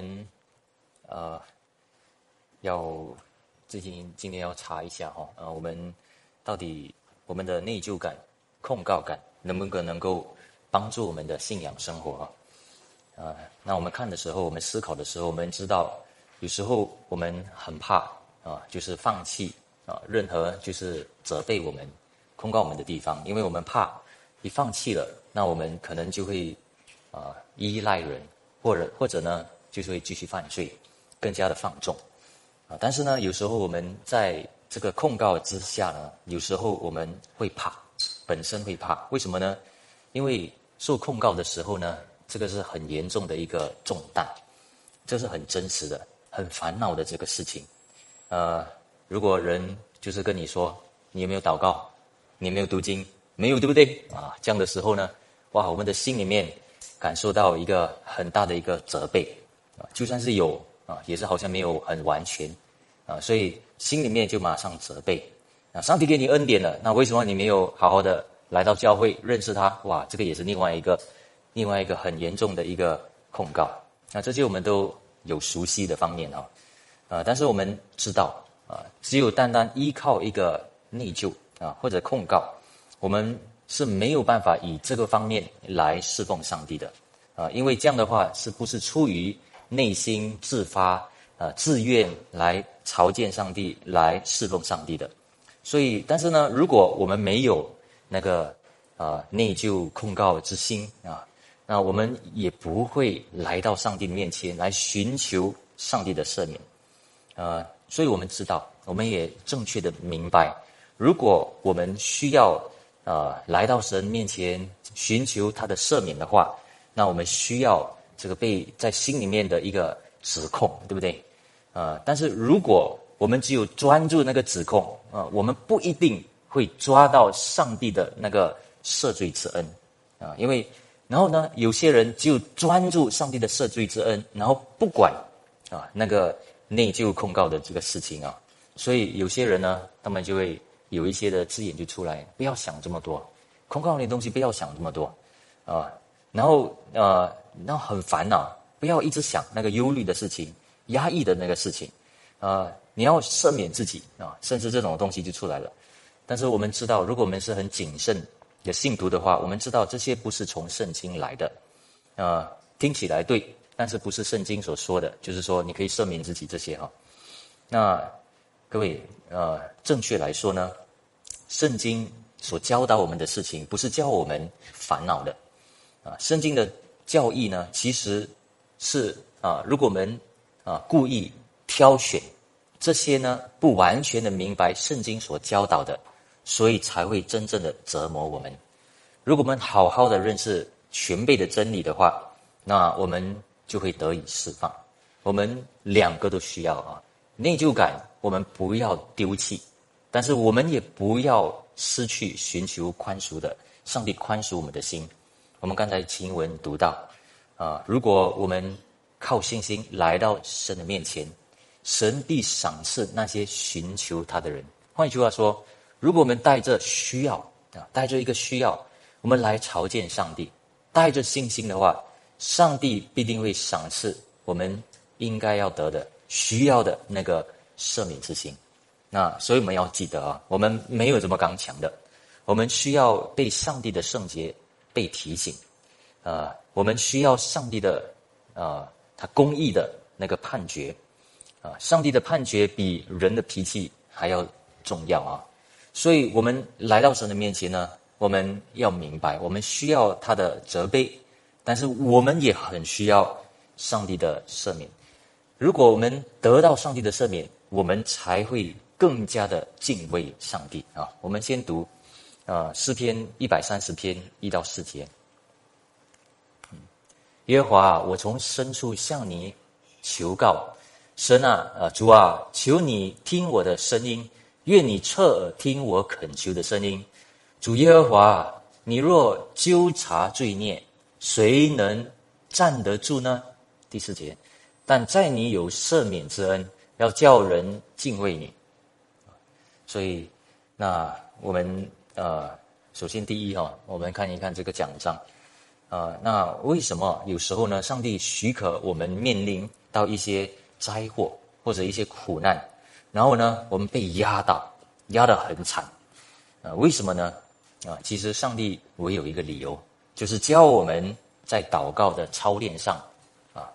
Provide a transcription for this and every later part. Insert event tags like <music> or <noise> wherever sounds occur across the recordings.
我们呃要最近今天要查一下哈，呃，我们到底我们的内疚感、控告感能不能够帮助我们的信仰生活啊？啊，那我们看的时候，我们思考的时候，我们知道有时候我们很怕啊，就是放弃啊，任何就是责备我们、控告我们的地方，因为我们怕一放弃了，那我们可能就会啊依赖人。或者或者呢，就是会继续犯罪，更加的放纵，啊！但是呢，有时候我们在这个控告之下呢，有时候我们会怕，本身会怕，为什么呢？因为受控告的时候呢，这个是很严重的一个重担，这是很真实的、很烦恼的这个事情。呃，如果人就是跟你说，你有没有祷告？你有没有读经？没有，对不对？啊，这样的时候呢，哇，我们的心里面。感受到一个很大的一个责备就算是有啊，也是好像没有很完全啊，所以心里面就马上责备啊。上帝给你恩典了，那为什么你没有好好的来到教会认识他？哇，这个也是另外一个另外一个很严重的一个控告啊。这些我们都有熟悉的方面啊啊，但是我们知道啊，只有单单依靠一个内疚啊或者控告，我们。是没有办法以这个方面来侍奉上帝的，啊，因为这样的话是不是出于内心自发、呃自愿来朝见上帝、来侍奉上帝的？所以，但是呢，如果我们没有那个啊内疚控告之心啊，那我们也不会来到上帝面前来寻求上帝的赦免，啊，所以我们知道，我们也正确的明白，如果我们需要。呃，来到神面前寻求他的赦免的话，那我们需要这个被在心里面的一个指控，对不对？呃，但是如果我们只有专注那个指控，啊，我们不一定会抓到上帝的那个赦罪之恩，啊，因为然后呢，有些人就专注上帝的赦罪之恩，然后不管啊那个内疚控告的这个事情啊，所以有些人呢，他们就会。有一些的字眼就出来，不要想这么多，空旷的东西不要想这么多，啊，然后呃，那很烦恼，不要一直想那个忧虑的事情、压抑的那个事情，啊，你要赦免自己啊，甚至这种东西就出来了。但是我们知道，如果我们是很谨慎的信徒的话，我们知道这些不是从圣经来的，啊，听起来对，但是不是圣经所说的，就是说你可以赦免自己这些哈，那。各位，呃，正确来说呢，圣经所教导我们的事情，不是教我们烦恼的，啊，圣经的教义呢，其实是啊，如果我们啊故意挑选这些呢，不完全的明白圣经所教导的，所以才会真正的折磨我们。如果我们好好的认识全备的真理的话，那我们就会得以释放。我们两个都需要啊，内疚感。我们不要丢弃，但是我们也不要失去寻求宽恕的上帝宽恕我们的心。我们刚才经文读到，啊，如果我们靠信心来到神的面前，神必赏赐那些寻求他的人。换句话说，如果我们带着需要啊，带着一个需要，我们来朝见上帝，带着信心的话，上帝必定会赏赐我们应该要得的、需要的那个。赦免之心，那所以我们要记得啊，我们没有这么刚强的，我们需要被上帝的圣洁被提醒，呃，我们需要上帝的呃他公义的那个判决，啊，上帝的判决比人的脾气还要重要啊，所以我们来到神的面前呢，我们要明白，我们需要他的责备，但是我们也很需要上帝的赦免。如果我们得到上帝的赦免，我们才会更加的敬畏上帝啊！我们先读，啊诗篇一百三十篇一到四节。耶和华，我从深处向你求告，神啊，啊主啊，求你听我的声音，愿你侧耳听我恳求的声音。主耶和华，你若纠察罪孽，谁能站得住呢？第四节，但在你有赦免之恩。要叫人敬畏你，所以那我们呃，首先第一哈，我们看一看这个奖章啊，那为什么有时候呢？上帝许可我们面临到一些灾祸或者一些苦难，然后呢，我们被压倒，压得很惨，啊，为什么呢？啊，其实上帝唯有一个理由，就是教我们在祷告的操练上，啊，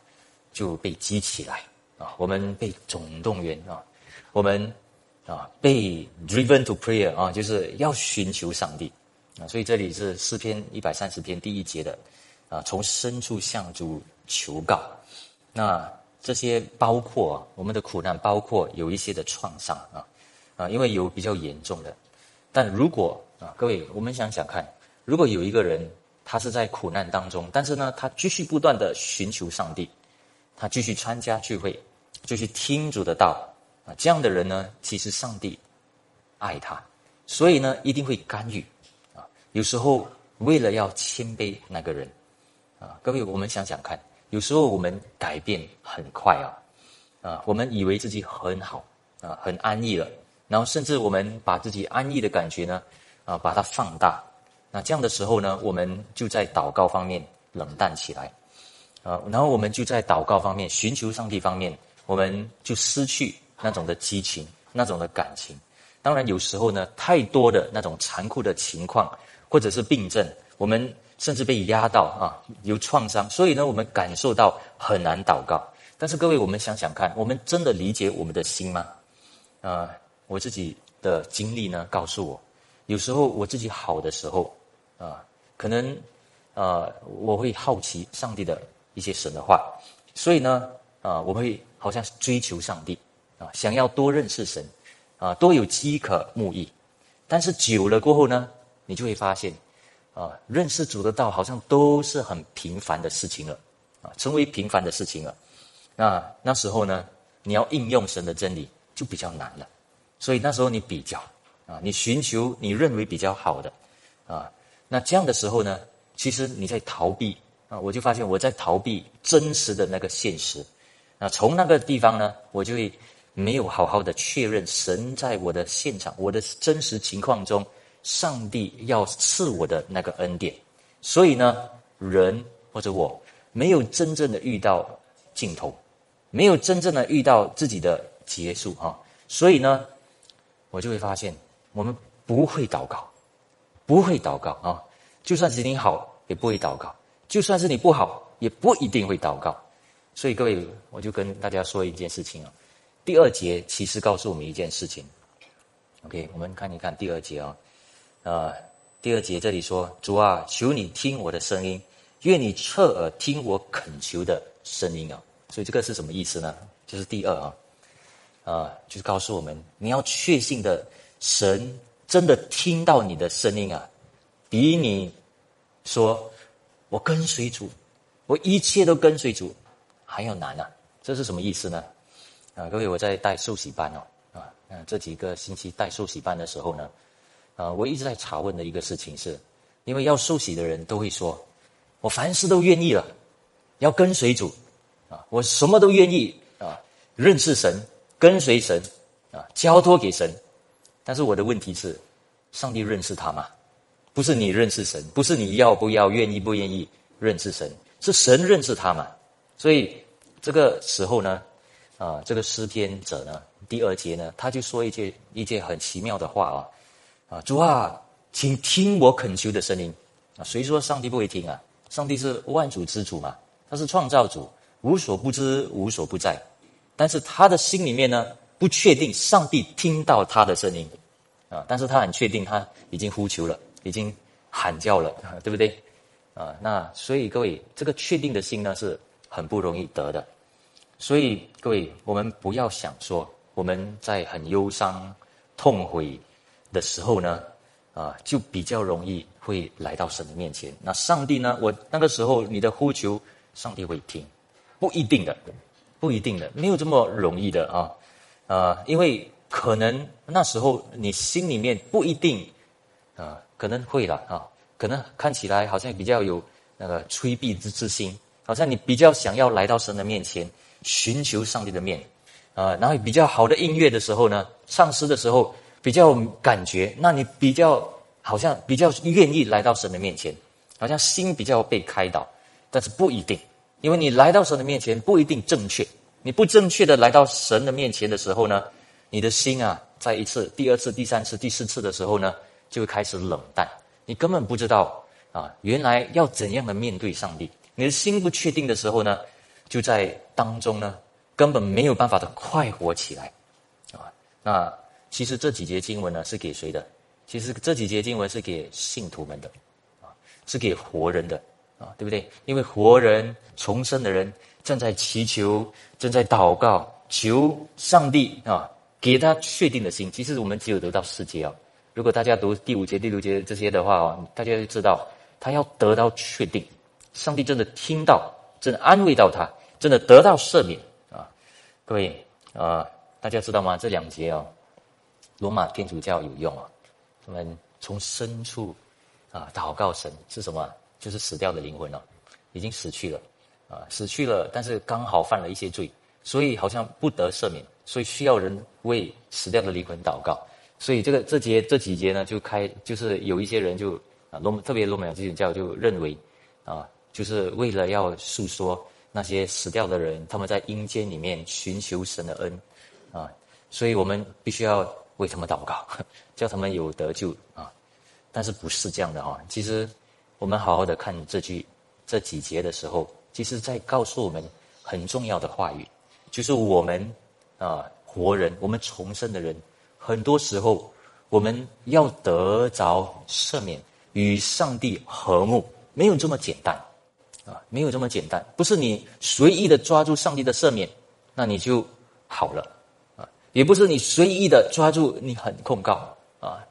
就被激起来，啊，我们被总动员啊，我们啊被 driven to prayer 啊，就是要寻求上帝。啊，所以这里是诗篇一百三十篇第一节的，啊，从深处向主求告。那这些包括啊我们的苦难，包括有一些的创伤啊，啊，因为有比较严重的。但如果啊，各位，我们想想看，如果有一个人他是在苦难当中，但是呢，他继续不断的寻求上帝，他继续参加聚会，继续听主的道啊，这样的人呢，其实上帝爱他，所以呢，一定会干预。啊有时候为了要谦卑那个人，啊，各位，我们想想看，有时候我们改变很快啊，啊，我们以为自己很好啊，很安逸了，然后甚至我们把自己安逸的感觉呢，啊，把它放大，那这样的时候呢，我们就在祷告方面冷淡起来，啊，然后我们就在祷告方面寻求上帝方面，我们就失去那种的激情，那种的感情。当然，有时候呢，太多的那种残酷的情况。或者是病症，我们甚至被压到啊，有创伤，所以呢，我们感受到很难祷告。但是各位，我们想想看，我们真的理解我们的心吗？啊，我自己的经历呢，告诉我，有时候我自己好的时候啊，可能啊，我会好奇上帝的一些神的话，所以呢，啊，我会好像追求上帝啊，想要多认识神啊，多有饥渴慕义。但是久了过后呢？你就会发现，啊，认识主的道好像都是很平凡的事情了，啊，成为平凡的事情了。那那时候呢，你要应用神的真理就比较难了。所以那时候你比较，啊，你寻求你认为比较好的，啊，那这样的时候呢，其实你在逃避啊。我就发现我在逃避真实的那个现实。那从那个地方呢，我就会没有好好的确认神在我的现场，我的真实情况中。上帝要赐我的那个恩典，所以呢，人或者我没有真正的遇到尽头，没有真正的遇到自己的结束哈，所以呢，我就会发现我们不会祷告，不会祷告啊，就算是你好也不会祷告，就算是你不好也不一定会祷告，所以各位，我就跟大家说一件事情啊，第二节其实告诉我们一件事情，OK，我们看一看第二节啊。啊，第二节这里说：“主啊，求你听我的声音，愿你侧耳听我恳求的声音啊！”所以这个是什么意思呢？就是第二啊，啊，就是告诉我们，你要确信的，神真的听到你的声音啊，比你说我跟随主，我一切都跟随主还要难啊！这是什么意思呢？啊，各位，我在带受洗班哦，啊，这几个星期带受洗班的时候呢。啊，我一直在查问的一个事情是，因为要受洗的人都会说，我凡事都愿意了，要跟随主，啊，我什么都愿意啊，认识神，跟随神，啊，交托给神。但是我的问题是，上帝认识他吗？不是你认识神，不是你要不要、愿意不愿意认识神，是神认识他嘛？所以这个时候呢，啊，这个诗篇者呢，第二节呢，他就说一句一句很奇妙的话啊。啊，主啊，请听我恳求的声音。啊，谁说上帝不会听啊？上帝是万主之主嘛，他是创造主，无所不知，无所不在。但是他的心里面呢，不确定上帝听到他的声音，啊，但是他很确定他已经呼求了，已经喊叫了，对不对？啊，那所以各位，这个确定的心呢，是很不容易得的。所以各位，我们不要想说我们在很忧伤、痛悔。的时候呢，啊，就比较容易会来到神的面前。那上帝呢？我那个时候你的呼求，上帝会听，不一定的，不一定的，没有这么容易的啊，啊，因为可能那时候你心里面不一定，啊，可能会了啊，可能看起来好像比较有那个催避之之心，好像你比较想要来到神的面前，寻求上帝的面，啊，然后比较好的音乐的时候呢，唱诗的时候。比较感觉，那你比较好像比较愿意来到神的面前，好像心比较被开导，但是不一定，因为你来到神的面前不一定正确。你不正确的来到神的面前的时候呢，你的心啊，在一次、第二次、第三次、第四次的时候呢，就会开始冷淡。你根本不知道啊，原来要怎样的面对上帝。你的心不确定的时候呢，就在当中呢，根本没有办法的快活起来啊。那其实这几节经文呢，是给谁的？其实这几节经文是给信徒们的啊，是给活人的啊，对不对？因为活人重生的人。正在祈求，正在祷告，求上帝啊，给他确定的心。其实我们只有得到世界啊。如果大家读第五节、第六节这些的话哦，大家就知道他要得到确定，上帝真的听到，真的安慰到他，真的得到赦免啊。各位啊，大家知道吗？这两节啊，罗马天主教有用啊。我们从深处啊祷告神是什么？就是死掉的灵魂了，已经死去了。啊，死去了，但是刚好犯了一些罪，所以好像不得赦免，所以需要人为死掉的灵魂祷告。所以这个这节这几节呢，就开就是有一些人就啊罗特别罗马基督教就认为啊，就是为了要诉说那些死掉的人他们在阴间里面寻求神的恩啊，所以我们必须要为他们祷告，<laughs> 叫他们有得救啊。但是不是这样的啊？其实我们好好的看这句这几节的时候。其实，在告诉我们很重要的话语，就是我们啊，活人，我们重生的人，很多时候我们要得着赦免，与上帝和睦，没有这么简单啊，没有这么简单，不是你随意的抓住上帝的赦免，那你就好了啊，也不是你随意的抓住你很控告啊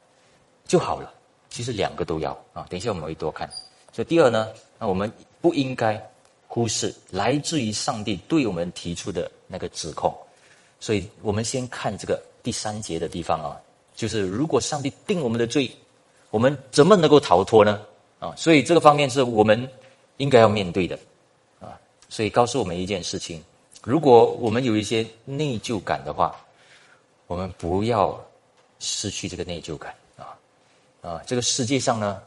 就好了，其实两个都要啊。等一下我们会多看。所以第二呢，那我们不应该。忽视来自于上帝对我们提出的那个指控，所以我们先看这个第三节的地方啊，就是如果上帝定我们的罪，我们怎么能够逃脱呢？啊，所以这个方面是我们应该要面对的啊。所以告诉我们一件事情：如果我们有一些内疚感的话，我们不要失去这个内疚感啊啊！这个世界上呢，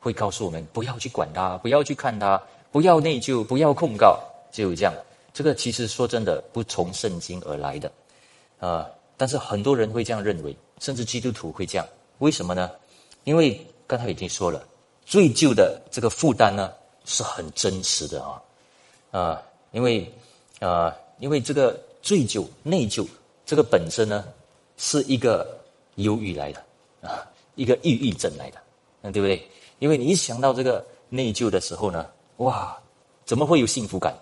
会告诉我们不要去管他，不要去看他。不要内疚，不要控告，就这样。这个其实说真的，不从圣经而来的，啊！但是很多人会这样认为，甚至基督徒会这样。为什么呢？因为刚才已经说了，罪疚的这个负担呢是很真实的啊，啊！因为啊，因为这个罪疚、内疚这个本身呢是一个忧郁来的啊，一个抑郁症来的，嗯，对不对？因为你一想到这个内疚的时候呢。哇，怎么会有幸福感？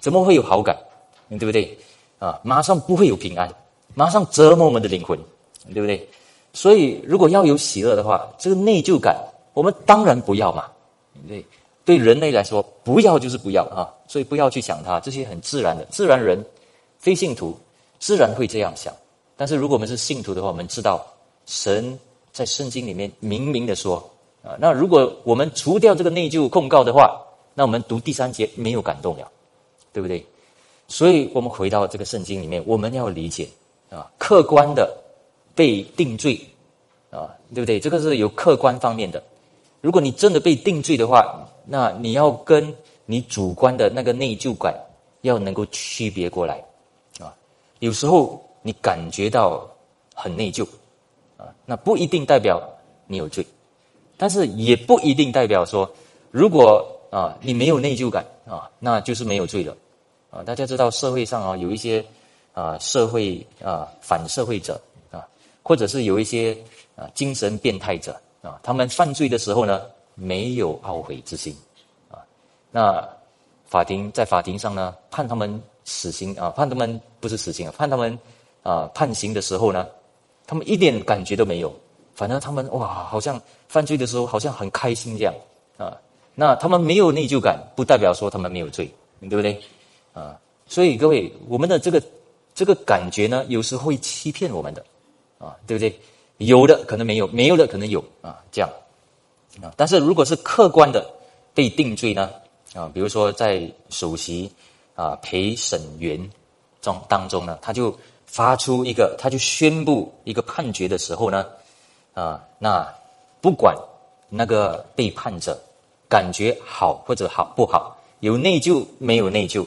怎么会有好感？对不对？啊，马上不会有平安，马上折磨我们的灵魂，对不对？所以，如果要有喜乐的话，这个内疚感，我们当然不要嘛。对，对对人类来说，不要就是不要啊。所以，不要去想它，这些很自然的，自然人，非信徒自然会这样想。但是，如果我们是信徒的话，我们知道神在圣经里面明明的说啊，那如果我们除掉这个内疚控告的话，那我们读第三节没有感动了，对不对？所以我们回到这个圣经里面，我们要理解啊，客观的被定罪啊，对不对？这个是有客观方面的。如果你真的被定罪的话，那你要跟你主观的那个内疚感要能够区别过来啊。有时候你感觉到很内疚啊，那不一定代表你有罪，但是也不一定代表说如果。啊，你没有内疚感啊，那就是没有罪了，啊，大家知道社会上啊有一些啊社会啊反社会者啊，或者是有一些啊精神变态者啊，他们犯罪的时候呢没有懊悔之心啊，那法庭在法庭上呢判他们死刑啊，判他们不是死刑啊，判他们啊判刑的时候呢，他们一点感觉都没有，反正他们哇，好像犯罪的时候好像很开心这样啊。那他们没有内疚感，不代表说他们没有罪，对不对？啊，所以各位，我们的这个这个感觉呢，有时候会欺骗我们的，啊，对不对？有的可能没有，没有的可能有啊，这样啊。但是如果是客观的被定罪呢，啊，比如说在首席啊陪审员中当中呢，他就发出一个，他就宣布一个判决的时候呢，啊，那不管那个被判者。感觉好或者好不好，有内疚没有内疚，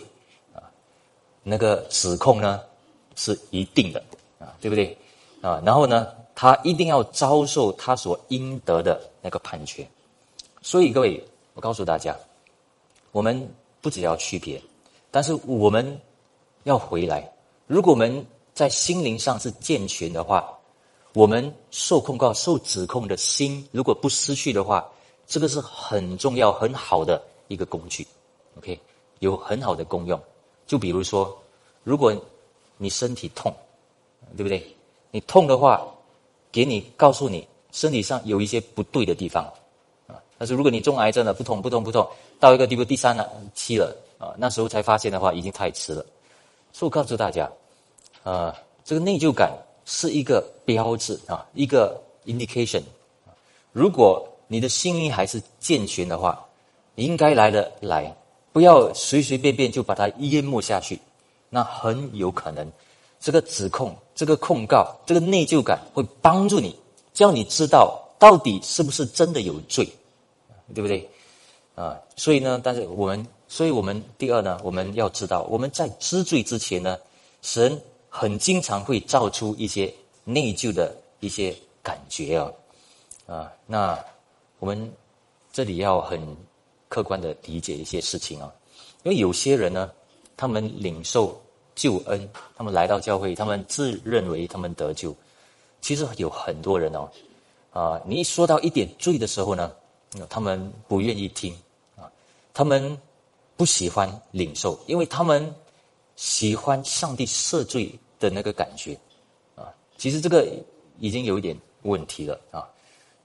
啊，那个指控呢是一定的啊，对不对啊？然后呢，他一定要遭受他所应得的那个判决。所以各位，我告诉大家，我们不只要区别，但是我们要回来。如果我们在心灵上是健全的话，我们受控告、受指控的心，如果不失去的话，这个是很重要、很好的一个工具。OK，有很好的功用。就比如说，如果你身体痛，对不对？你痛的话，给你告诉你身体上有一些不对的地方啊。但是如果你中癌症了，不痛不痛不痛，到一个地步第三了期了啊，那时候才发现的话，已经太迟了。所以我告诉大家。呃，这个内疚感是一个标志啊，一个 indication。如果你的心灵还是健全的话，应该来的来，不要随随便便就把它淹没下去。那很有可能，这个指控、这个控告、这个内疚感会帮助你，叫你知道到底是不是真的有罪，对不对？啊，所以呢，但是我们，所以我们第二呢，我们要知道，我们在知罪之前呢，神。很经常会造出一些内疚的一些感觉啊，啊，那我们这里要很客观的理解一些事情啊，因为有些人呢，他们领受救恩，他们来到教会，他们自认为他们得救，其实有很多人哦，啊，你一说到一点罪的时候呢，他们不愿意听啊，他们不喜欢领受，因为他们喜欢上帝赦罪。的那个感觉，啊，其实这个已经有一点问题了啊，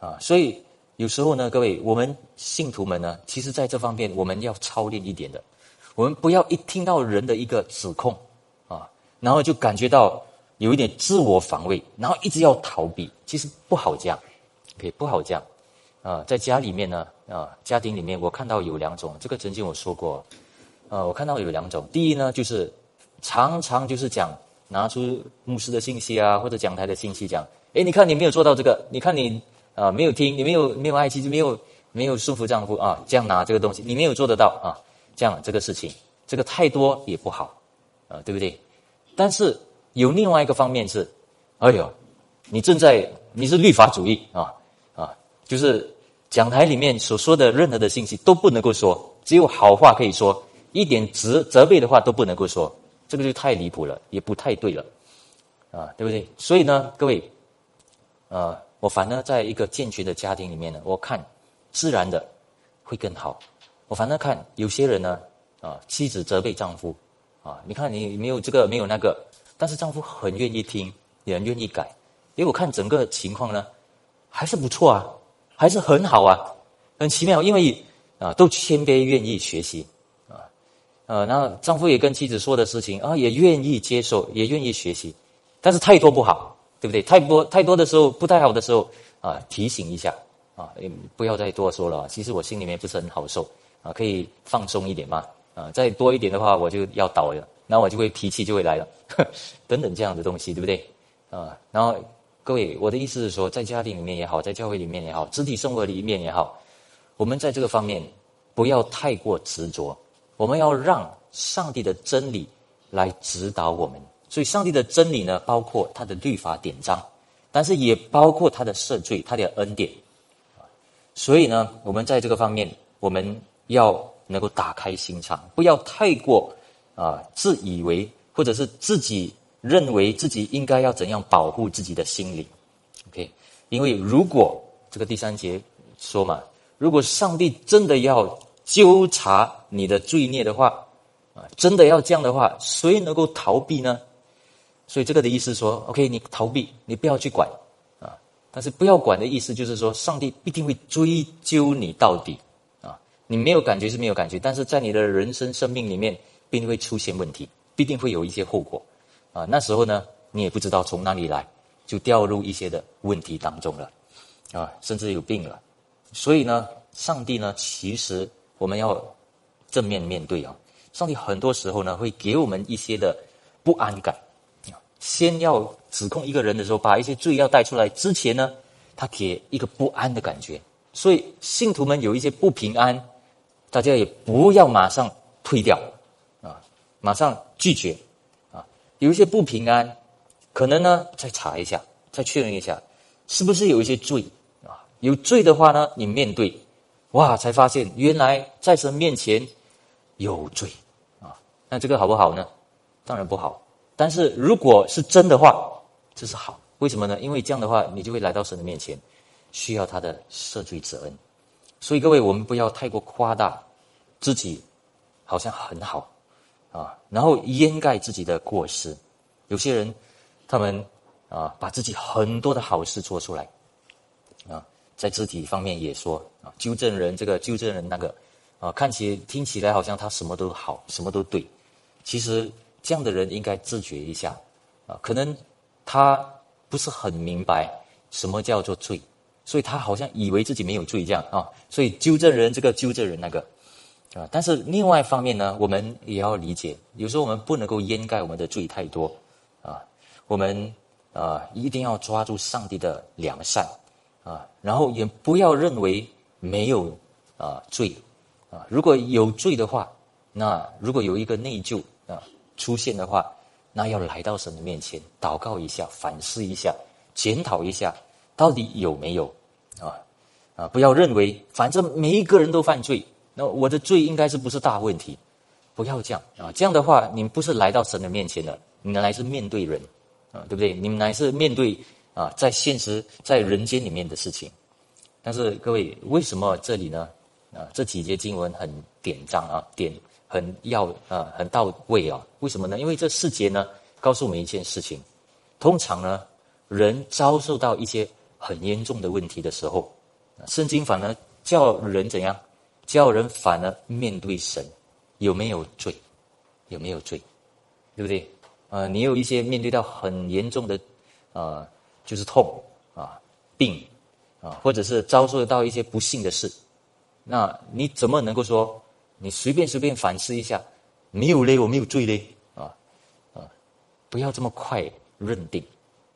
啊，所以有时候呢，各位，我们信徒们呢，其实在这方面我们要操练一点的，我们不要一听到人的一个指控，然后就感觉到有一点自我防卫，然后一直要逃避，其实不好这样，可以不好这样啊，在家里面呢，啊，家庭里面我看到有两种，这个曾经我说过，呃，我看到有两种，第一呢，就是常常就是讲。拿出牧师的信息啊，或者讲台的信息讲，哎，你看你没有做到这个，你看你啊没有听，你没有没有爱妻子，没有没有顺服丈夫啊，这样拿这个东西，你没有做得到啊，这样这个事情，这个太多也不好啊，对不对？但是有另外一个方面是，哎呦，你正在你是律法主义啊啊，就是讲台里面所说的任何的信息都不能够说，只有好话可以说，一点责责备的话都不能够说。这个就太离谱了，也不太对了，啊，对不对？所以呢，各位，呃，我反而在一个健全的家庭里面呢，我看自然的会更好。我反正看有些人呢，啊，妻子责备丈夫，啊，你看你没有这个没有那个，但是丈夫很愿意听，也很愿意改。因为我看整个情况呢，还是不错啊，还是很好啊，很奇妙，因为啊，都谦卑愿意学习啊。呃，那丈夫也跟妻子说的事情啊，也愿意接受，也愿意学习，但是太多不好，对不对？太多太多的时候不太好的时候啊，提醒一下啊，不要再多说了。其实我心里面不是很好受啊，可以放松一点嘛啊，再多一点的话我就要倒了，那我就会脾气就会来了，<laughs> 等等这样的东西，对不对？啊，然后各位，我的意思是说，在家庭里面也好，在教会里面也好，肢体生活里面也好，我们在这个方面不要太过执着。我们要让上帝的真理来指导我们，所以上帝的真理呢，包括他的律法典章，但是也包括他的赦罪、他的恩典。所以呢，我们在这个方面，我们要能够打开心肠，不要太过啊自以为，或者是自己认为自己应该要怎样保护自己的心灵。OK，因为如果这个第三节说嘛，如果上帝真的要。纠察你的罪孽的话，啊，真的要这样的话，谁能够逃避呢？所以这个的意思说，OK，你逃避，你不要去管，啊，但是不要管的意思就是说，上帝必定会追究你到底，你没有感觉是没有感觉，但是在你的人生生命里面，必定会出现问题，必定会有一些后果，啊，那时候呢，你也不知道从哪里来，就掉入一些的问题当中了，啊，甚至有病了，所以呢，上帝呢，其实。我们要正面面对啊！上帝很多时候呢，会给我们一些的不安感。先要指控一个人的时候，把一些罪要带出来之前呢，他给一个不安的感觉。所以信徒们有一些不平安，大家也不要马上退掉啊，马上拒绝啊。有一些不平安，可能呢再查一下，再确认一下，是不是有一些罪啊？有罪的话呢，你面对，哇，才发现原来在神面前有罪啊。那这个好不好呢？当然不好。但是如果是真的话，这是好。为什么呢？因为这样的话，你就会来到神的面前，需要他的赦罪之恩。所以各位，我们不要太过夸大自己，好像很好啊，然后掩盖自己的过失。有些人，他们啊，把自己很多的好事做出来啊，在肢体方面也说啊，纠正人这个，纠正人那个啊，看起听起来好像他什么都好，什么都对。其实这样的人应该自觉一下啊，可能他。不是很明白什么叫做罪，所以他好像以为自己没有罪这样啊，所以纠正人这个纠正人那个啊，但是另外一方面呢，我们也要理解，有时候我们不能够掩盖我们的罪太多啊，我们啊一定要抓住上帝的良善啊，然后也不要认为没有啊罪啊，如果有罪的话，那如果有一个内疚啊出现的话。那要来到神的面前祷告一下，反思一下，检讨一下，到底有没有啊！不要认为反正每一个人都犯罪，那我的罪应该是不是大问题？不要这样啊！这样的话，你们不是来到神的面前的，你们来是面对人啊，对不对？你们来是面对啊，在现实在人间里面的事情。但是各位，为什么这里呢？啊，这几节经文很典章啊，典。很要啊，很到位啊！为什么呢？因为这四节呢，告诉我们一件事情：通常呢，人遭受到一些很严重的问题的时候，圣经反而叫人怎样？叫人反而面对神，有没有罪？有没有罪？对不对？啊，你有一些面对到很严重的啊，就是痛啊、病啊，或者是遭受到一些不幸的事，那你怎么能够说？你随便随便反思一下，没有嘞，我没有罪嘞，啊啊，不要这么快认定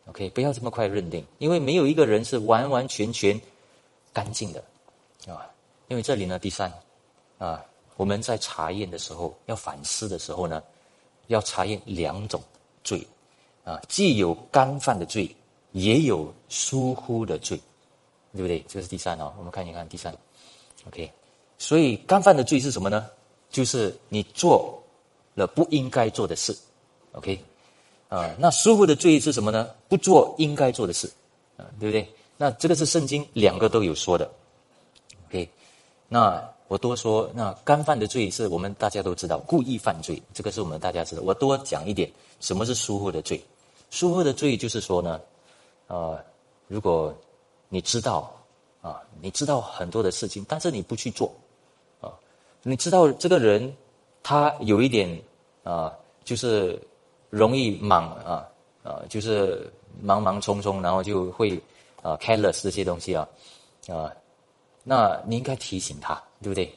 ，OK，不要这么快认定，因为没有一个人是完完全全干净的，啊，因为这里呢，第三，啊，我们在查验的时候，要反思的时候呢，要查验两种罪，啊，既有干犯的罪，也有疏忽的罪，对不对？这是第三哦，我们看一看第三，OK。所以干犯的罪是什么呢？就是你做了不应该做的事，OK，啊，那疏忽的罪是什么呢？不做应该做的事，啊，对不对？那这个是圣经两个都有说的，OK，那我多说，那干犯的罪是我们大家都知道，故意犯罪，这个是我们大家知道。我多讲一点，什么是疏忽的罪？疏忽的罪就是说呢，啊，如果你知道啊，你知道很多的事情，但是你不去做啊。你知道这个人，他有一点啊，就是容易忙啊啊，就是忙忙匆匆，然后就会啊 careless 这些东西啊啊，那你应该提醒他，对不对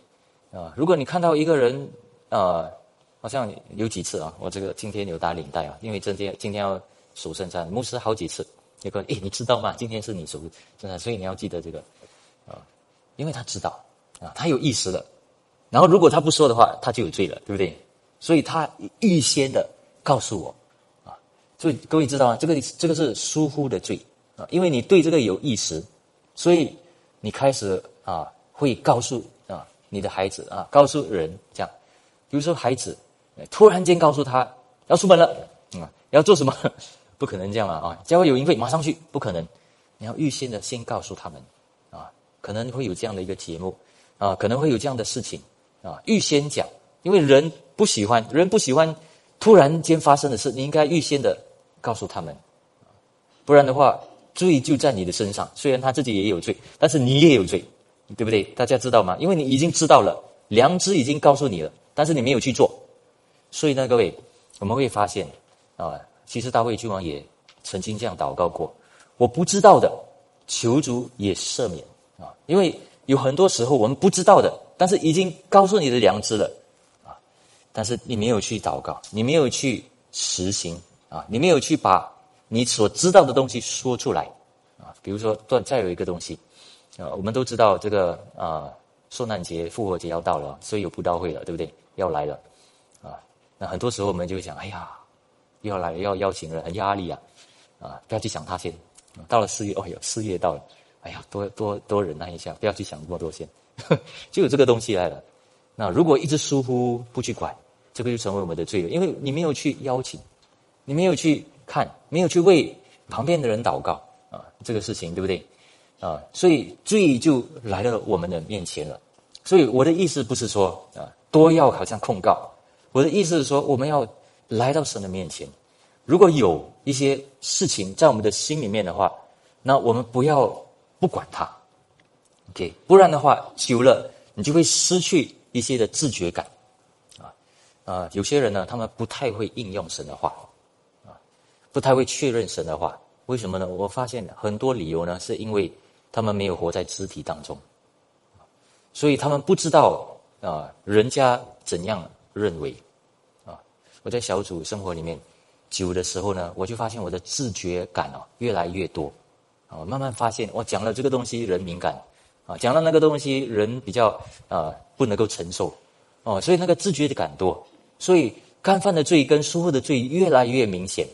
啊？如果你看到一个人啊，好像有几次啊，我这个今天有打领带啊，因为今天今天要守圣餐，牧师好几次，那个诶，你知道吗？今天是你守真的，所以你要记得这个啊，因为他知道啊，他有意识了。然后，如果他不说的话，他就有罪了，对不对？所以他预先的告诉我，啊，所以各位知道吗？这个这个是疏忽的罪啊，因为你对这个有意识，所以你开始啊会告诉啊你的孩子啊，告诉人这样，比如说孩子突然间告诉他要出门了，啊，要做什么？<laughs> 不可能这样了啊！教会有营会马上去，不可能。你要预先的先告诉他们啊，可能会有这样的一个节目啊，可能会有这样的事情。啊，预先讲，因为人不喜欢，人不喜欢突然间发生的事，你应该预先的告诉他们，不然的话，罪就在你的身上。虽然他自己也有罪，但是你也有罪，对不对？大家知道吗？因为你已经知道了，良知已经告诉你了，但是你没有去做，所以呢，各位，我们会发现啊，其实大卫君王也曾经这样祷告过：我不知道的，求主也赦免啊，因为有很多时候我们不知道的。但是已经告诉你的良知了，啊！但是你没有去祷告，你没有去实行啊！你没有去把你所知道的东西说出来啊！比如说，再再有一个东西啊，我们都知道这个啊，受难节、复活节要到了，所以有布道会了，对不对？要来了，啊，那很多时候我们就想，哎呀，又要来了，要邀请人，很压力啊，啊，不要去想他先。到了四月，哦哟，四月到了，哎呀，多多多忍耐一下，不要去想那么多先，<laughs> 就有这个东西来了。那如果一直疏忽不去管，这个就成为我们的罪了，因为你没有去邀请，你没有去看，没有去为旁边的人祷告啊，这个事情对不对？啊，所以罪就来到我们的面前了。所以我的意思不是说啊，多要好像控告，我的意思是说，我们要来到神的面前。如果有一些事情在我们的心里面的话，那我们不要不管它，OK，不然的话，久了你就会失去一些的自觉感，啊啊，有些人呢，他们不太会应用神的话，不太会确认神的话，为什么呢？我发现很多理由呢，是因为他们没有活在肢体当中，所以他们不知道啊，人家怎样认为，啊，我在小组生活里面。久的时候呢，我就发现我的自觉感哦越来越多，啊，慢慢发现我讲了这个东西人敏感，啊，讲了那个东西人比较啊不能够承受，哦，所以那个自觉的感多，所以干犯的罪跟疏忽的罪越来越明显，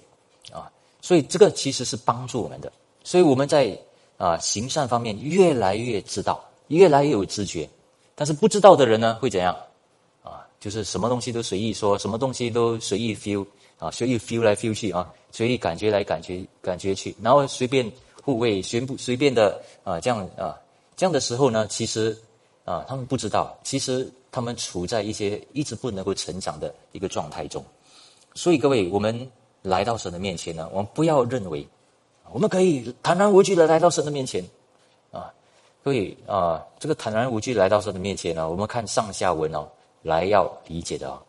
所以这个其实是帮助我们的，所以我们在啊行善方面越来越知道，越来越有知觉，但是不知道的人呢会怎样？啊，就是什么东西都随意说，什么东西都随意 feel。啊，随意 feel 来 feel 去啊，随意感觉来感觉感觉去，然后随便护卫，随不随便的啊，这样啊，这样的时候呢，其实啊，他们不知道，其实他们处在一些一直不能够成长的一个状态中。所以各位，我们来到神的面前呢，我们不要认为我们可以坦然无惧的来到神的面前啊。各位啊，这个坦然无惧来到神的面前呢，我们看上下文哦，来要理解的啊，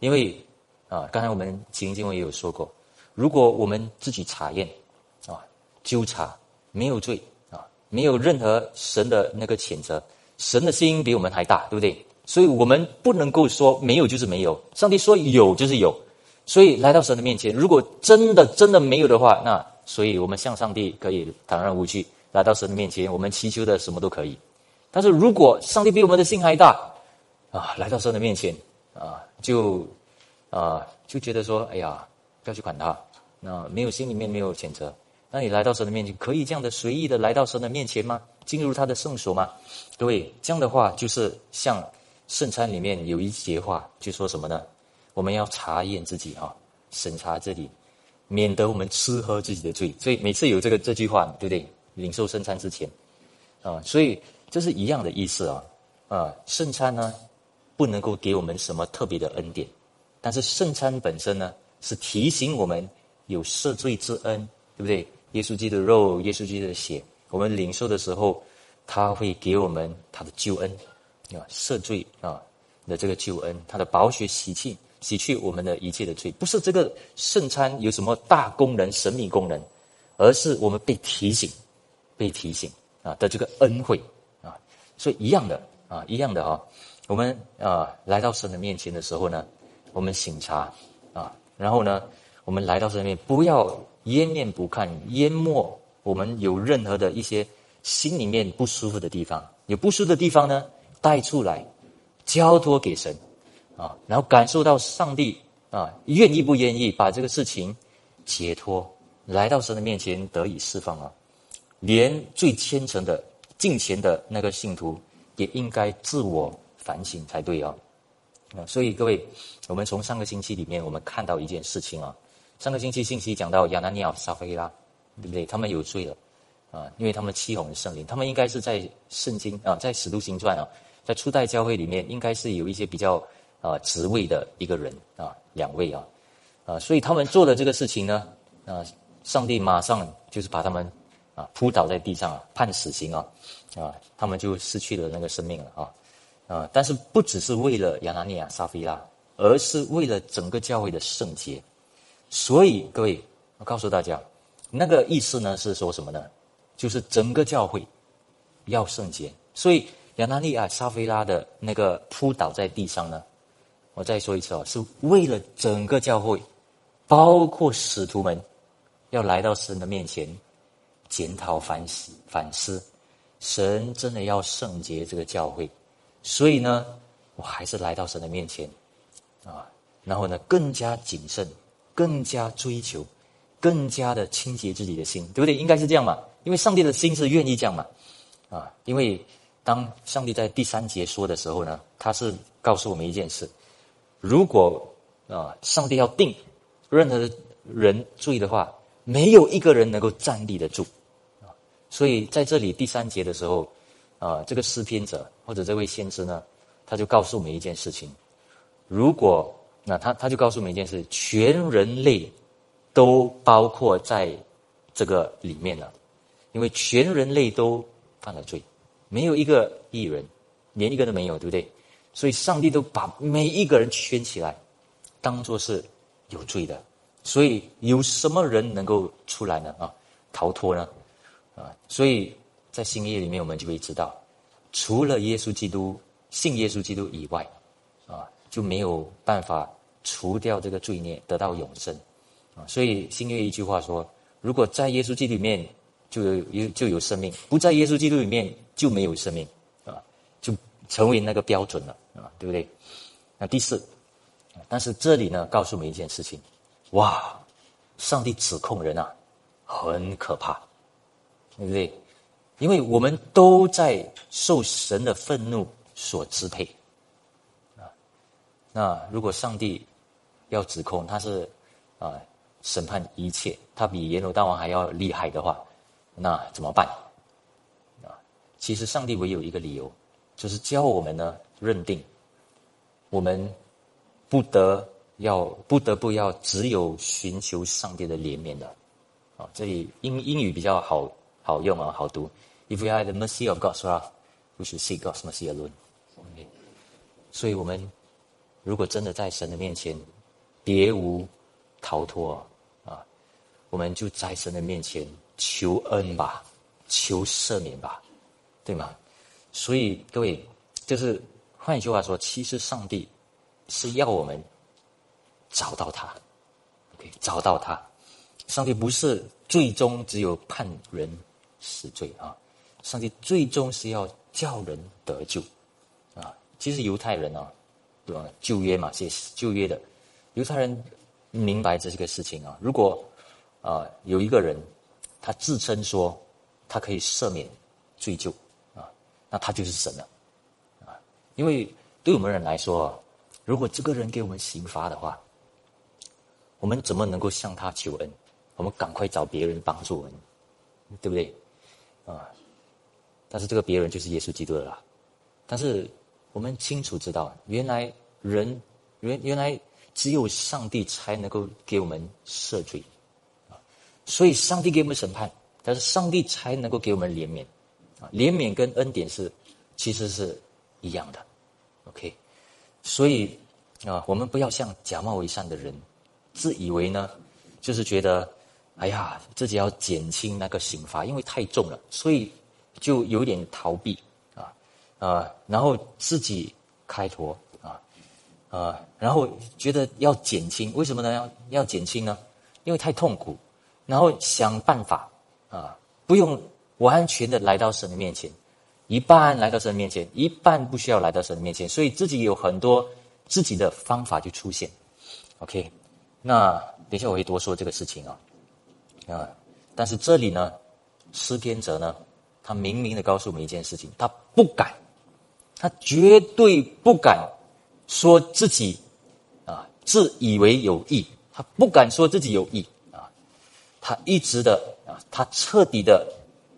因为。啊，刚才我们启灵经文也有说过，如果我们自己查验，啊，纠察没有罪啊，没有任何神的那个谴责，神的心比我们还大，对不对？所以我们不能够说没有就是没有，上帝说有就是有，所以来到神的面前，如果真的真的没有的话，那所以我们向上帝可以坦然无惧来到神的面前，我们祈求的什么都可以。但是如果上帝比我们的心还大，啊，来到神的面前啊，就。啊，就觉得说，哎呀，不要去管他，那没有心里面没有谴责，那你来到神的面前，可以这样的随意的来到神的面前吗？进入他的圣所吗？各位，这样的话就是像圣餐里面有一节话，就说什么呢？我们要查验自己啊，审查自己，免得我们吃喝自己的罪。所以每次有这个这句话，对不对？领受圣餐之前，啊，所以这是一样的意思啊，啊，圣餐呢，不能够给我们什么特别的恩典。但是圣餐本身呢，是提醒我们有赦罪之恩，对不对？耶稣基督的肉，耶稣基督的血，我们领受的时候，他会给我们他的救恩，啊，赦罪啊的这个救恩，他的宝血洗去洗去我们的一切的罪。不是这个圣餐有什么大功能、神秘功能，而是我们被提醒、被提醒啊的这个恩惠啊。所以一样的啊，一样的啊，我们啊来到神的面前的时候呢。我们醒察啊，然后呢，我们来到这边，不要淹念不看，淹没我们有任何的一些心里面不舒服的地方，有不舒服的地方呢，带出来，交托给神啊，然后感受到上帝啊，愿意不愿意把这个事情解脱，来到神的面前得以释放啊，连最虔诚的敬虔的那个信徒也应该自我反省才对啊。啊，所以各位，我们从上个星期里面，我们看到一件事情啊。上个星期信息讲到亚拿尼亚、撒菲拉，对不对？他们有罪了啊，因为他们欺哄圣灵。他们应该是在圣经啊，在使徒行传啊，在初代教会里面，应该是有一些比较啊职位的一个人啊，两位啊啊，所以他们做的这个事情呢，啊，上帝马上就是把他们啊扑倒在地上，判死刑啊啊，他们就失去了那个生命了啊。啊！但是不只是为了亚拿尼亚、撒菲拉，而是为了整个教会的圣洁。所以各位，我告诉大家，那个意思呢是说什么呢？就是整个教会要圣洁。所以亚拿尼亚、撒菲拉的那个扑倒在地上呢，我再说一次哦，是为了整个教会，包括使徒们，要来到神的面前检讨、反思、反思。神真的要圣洁这个教会，所以呢，我还是来到神的面前，啊，然后呢，更加谨慎，更加追求，更加的清洁自己的心，对不对？应该是这样嘛，因为上帝的心是愿意这样嘛，啊，因为当上帝在第三节说的时候呢，他是告诉我们一件事：如果啊，上帝要定任何人罪的话，没有一个人能够站立得住。所以在这里第三节的时候，啊，这个诗篇者或者这位先知呢，他就告诉我们一件事情：如果那他他就告诉我们一件事，全人类都包括在这个里面了，因为全人类都犯了罪，没有一个艺人，连一个都没有，对不对？所以上帝都把每一个人圈起来，当做是有罪的。所以有什么人能够出来呢？啊，逃脱呢？啊，所以在新约里面，我们就会知道，除了耶稣基督、信耶稣基督以外，啊，就没有办法除掉这个罪孽，得到永生。啊，所以新约一句话说：如果在耶稣基督里面就有有就有生命，不在耶稣基督里面就没有生命。成为那个标准了。啊，对不对？那第四，但是这里呢，告诉我们一件事情：哇，上帝指控人啊，很可怕。对不对？因为我们都在受神的愤怒所支配啊。那如果上帝要指控他是啊审判一切，他比阎罗大王还要厉害的话，那怎么办？啊，其实上帝唯有一个理由，就是教我们呢认定，我们不得要不得不要只有寻求上帝的怜悯的啊。这里英英语比较好。好用啊，好读。If we are the mercy of God's wrath, we should seek God's mercy alone. OK，所以，我们如果真的在神的面前，别无逃脱啊，我们就在神的面前求恩吧，求赦免吧，对吗？所以，各位，就是换一句话说，其实上帝是要我们找到他，OK，找到他。上帝不是最终只有判人。死罪啊！上帝最终是要叫人得救啊！其实犹太人啊，对吧？旧约嘛，是旧约的犹太人明白这个事情啊。如果啊有一个人他自称说他可以赦免罪疚，那他就是神了啊！因为对我们人来说，如果这个人给我们刑罚的话，我们怎么能够向他求恩？我们赶快找别人帮助我们，对不对？啊！但是这个别人就是耶稣基督了。但是我们清楚知道，原来人原原来只有上帝才能够给我们赦罪啊！所以上帝给我们审判，但是上帝才能够给我们怜悯啊！怜悯跟恩典是其实是一样的。OK，所以啊，我们不要像假冒为善的人，自以为呢，就是觉得。哎呀，自己要减轻那个刑罚，因为太重了，所以就有点逃避啊啊，然后自己开脱啊啊，然后觉得要减轻，为什么呢？要要减轻呢？因为太痛苦，然后想办法啊，不用完全的来到神的面前，一半来到神的面前，一半不需要来到神的面前，所以自己有很多自己的方法就出现。OK，那等一下我会多说这个事情啊。啊！但是这里呢，诗篇者呢，他明明的告诉我们一件事情：他不敢，他绝对不敢说自己啊自以为有意，他不敢说自己有意啊，他一直的啊，他彻底的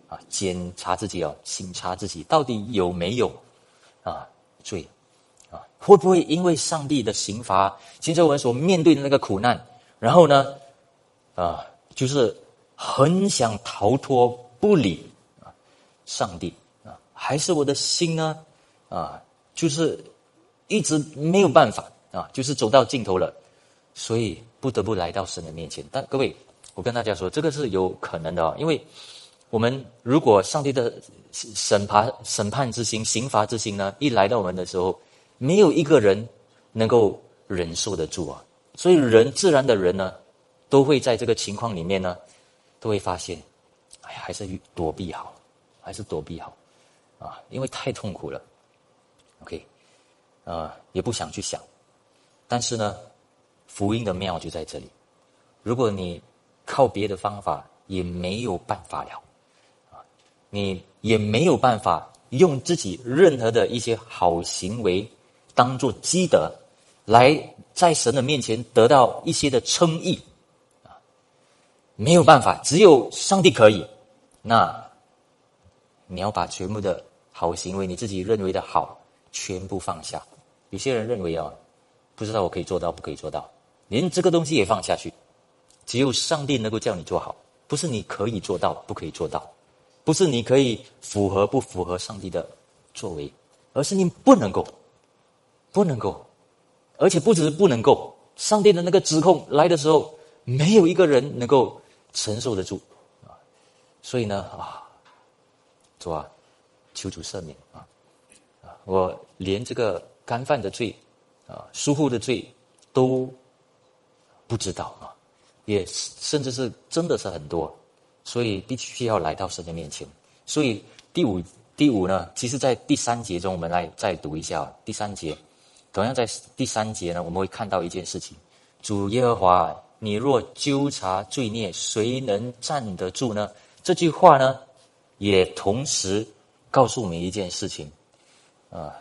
啊检查自己哦，审查自己到底有没有啊罪啊，会不会因为上帝的刑罚，现在我们所面对的那个苦难，然后呢啊？就是很想逃脱不理啊，上帝啊，还是我的心呢啊，就是一直没有办法啊，就是走到尽头了，所以不得不来到神的面前。但各位，我跟大家说，这个是有可能的哦，因为我们如果上帝的审判审判之心、刑罚之心呢，一来到我们的时候，没有一个人能够忍受得住啊，所以人自然的人呢。都会在这个情况里面呢，都会发现，哎呀，还是躲避好，还是躲避好。啊，因为太痛苦了。OK，呃，也不想去想。但是呢，福音的妙就在这里。如果你靠别的方法，也没有办法了。你也没有办法用自己任何的一些好行为当做积德，来在神的面前得到一些的称义。啊，没有办法，只有上帝可以。那你要把全部的好行为，你自己认为的好，全部放下。有些人认为啊。不知道我可以做到，不可以做到，连这个东西也放下去。只有上帝能够叫你做好，不是你可以做到，不可以做到，不是你可以符合不符合上帝的作为，而是你不能够，不能够，而且不只是不能够，上帝的那个指控来的时候，没有一个人能够承受得住啊。所以呢啊，主啊，求主赦免啊，我连这个干犯的罪。啊，疏忽的罪都不知道啊，也甚至是真的是很多，所以必须要来到神的面前。所以第五第五呢，其实，在第三节中，我们来再读一下第三节。同样在第三节呢，我们会看到一件事情：主耶和华，你若纠察罪孽，谁能站得住呢？这句话呢，也同时告诉我们一件事情啊，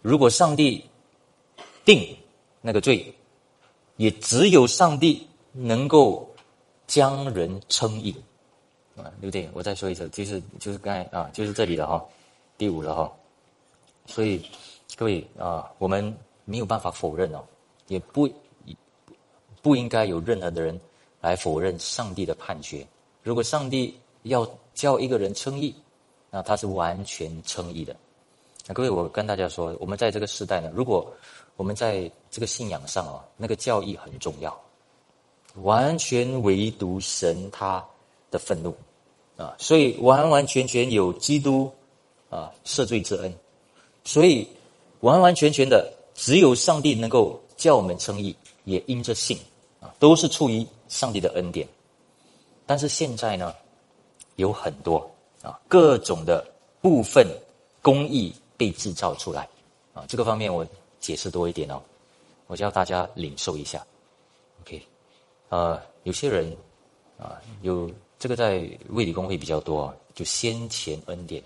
如果上帝。定那个罪，也只有上帝能够将人称义，对不对？我再说一次，就是就是刚才啊，就是这里了哈，第五了哈。所以各位啊，我们没有办法否认哦，也不不应该有任何的人来否认上帝的判决。如果上帝要叫一个人称义，那他是完全称义的。那各位，我跟大家说，我们在这个时代呢，如果我们在这个信仰上啊，那个教义很重要，完全唯独神他的愤怒啊，所以完完全全有基督啊赦罪之恩，所以完完全全的只有上帝能够叫我们称义，也因着信啊，都是出于上帝的恩典。但是现在呢，有很多啊各种的部分公义被制造出来啊，这个方面我。解释多一点哦，我教大家领受一下。OK，呃，有些人啊，有这个在卫理公会比较多，就先前恩典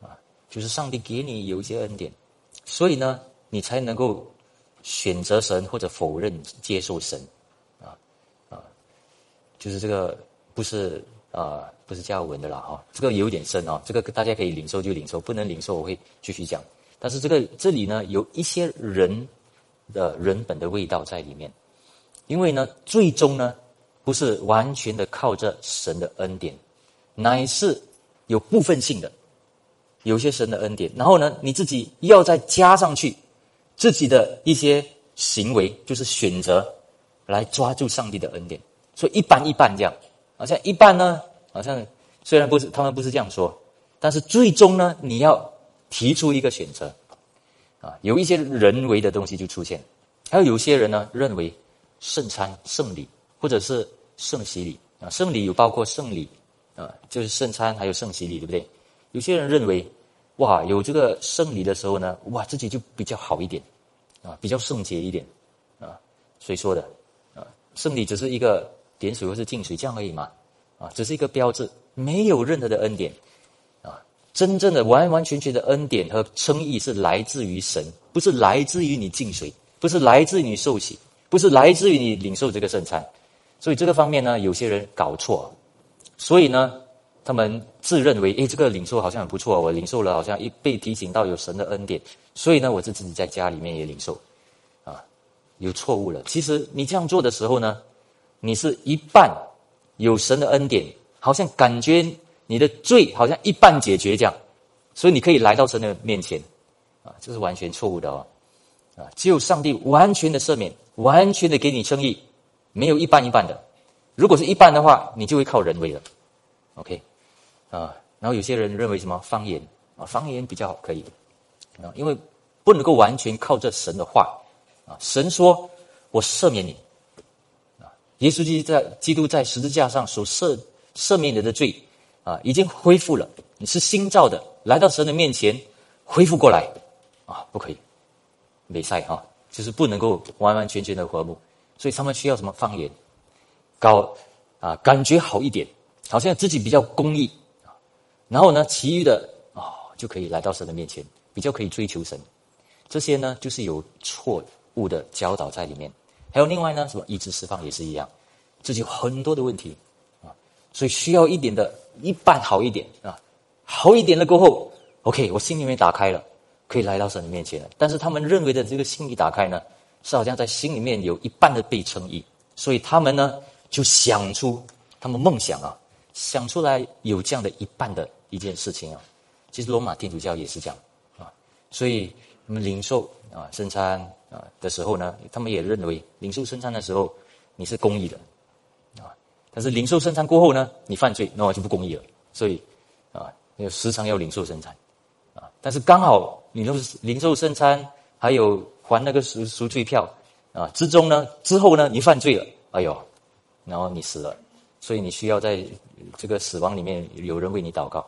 啊，就是上帝给你有一些恩典，所以呢，你才能够选择神或者否认接受神啊啊，就是这个不是啊不是加文的啦哈，这个有点深哦，这个大家可以领受就领受，不能领受我会继续讲。但是这个这里呢，有一些人的人本的味道在里面，因为呢，最终呢，不是完全的靠着神的恩典，乃是有部分性的，有些神的恩典，然后呢，你自己要再加上去自己的一些行为，就是选择来抓住上帝的恩典，所以一半一半这样，好像一半呢，好像虽然不是他们不是这样说，但是最终呢，你要。提出一个选择，啊，有一些人为的东西就出现，还有有些人呢认为圣餐、圣礼或者是圣洗礼啊，圣礼有包括圣礼啊，就是圣餐还有圣洗礼，对不对？有些人认为，哇，有这个圣礼的时候呢，哇，自己就比较好一点，啊，比较圣洁一点，啊，谁说的？啊，圣礼只是一个点水或是净水这样而已嘛，啊，只是一个标志，没有任何的恩典啊。真正的完完全全的恩典和称义是来自于神，不是来自于你进水，不是来自于你受洗，不是来自于你领受这个圣餐。所以这个方面呢，有些人搞错，所以呢，他们自认为，诶，这个领受好像很不错，我领受了，好像一被提醒到有神的恩典，所以呢，我就自己在家里面也领受，啊，有错误了。其实你这样做的时候呢，你是一半有神的恩典，好像感觉。你的罪好像一半解决这样，所以你可以来到神的面前，啊，这是完全错误的哦，啊，只有上帝完全的赦免，完全的给你称义，没有一半一半的。如果是一半的话，你就会靠人为了，OK，啊，然后有些人认为什么？方言。啊，方言比较好可以，啊，因为不能够完全靠这神的话，啊，神说我赦免你，啊，耶稣基督在基督在十字架上所赦赦免你的罪。啊，已经恢复了，你是新造的，来到神的面前恢复过来。啊，不可以，没赛啊，就是不能够完完全全的和睦，所以他们需要什么方言，搞啊，感觉好一点，好像自己比较公义啊，然后呢，其余的啊就可以来到神的面前，比较可以追求神，这些呢就是有错误的教导在里面，还有另外呢，什么意志释放也是一样，自己有很多的问题啊。所以需要一点的，一半好一点啊，好一点了过后，OK，我心里面打开了，可以来到神的面前了。但是他们认为的这个心里打开呢，是好像在心里面有一半的被称义，所以他们呢就想出他们梦想啊，想出来有这样的一半的一件事情啊。其实罗马天主教也是这样啊，所以他们领受啊圣餐啊的时候呢，他们也认为领受圣餐的时候你是公益的啊。但是领受圣餐过后呢，你犯罪，那我就不公益了。所以，啊，要时常要领受圣餐，啊，但是刚好领受领受圣餐，还有还那个赎赎罪票，啊，之中呢，之后呢，你犯罪了，哎呦，然后你死了，所以你需要在这个死亡里面有人为你祷告。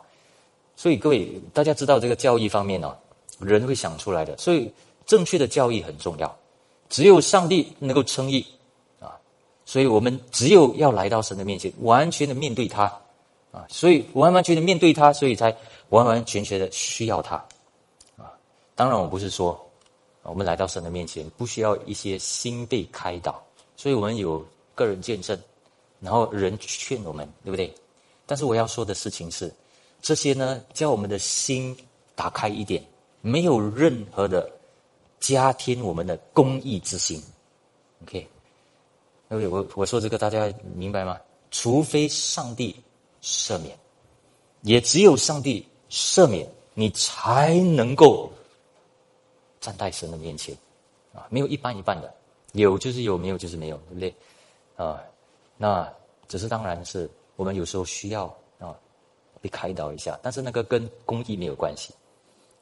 所以各位大家知道这个教义方面呢，人会想出来的。所以正确的教义很重要，只有上帝能够称义啊。所以我们只有要来到神的面前，完全的面对他，啊，所以完完全全面对他，所以才完完全全的需要他，啊，当然我不是说，我们来到神的面前不需要一些心被开导，所以我们有个人见证，然后人劝我们，对不对？但是我要说的事情是，这些呢，叫我们的心打开一点，没有任何的加添我们的公益之心，OK。OK，我我说这个大家明白吗？除非上帝赦免，也只有上帝赦免你才能够站在神的面前啊！没有一半一半的，有就是有，没有就是没有，对不对？啊，那只是当然是我们有时候需要啊被开导一下，但是那个跟公益没有关系